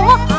我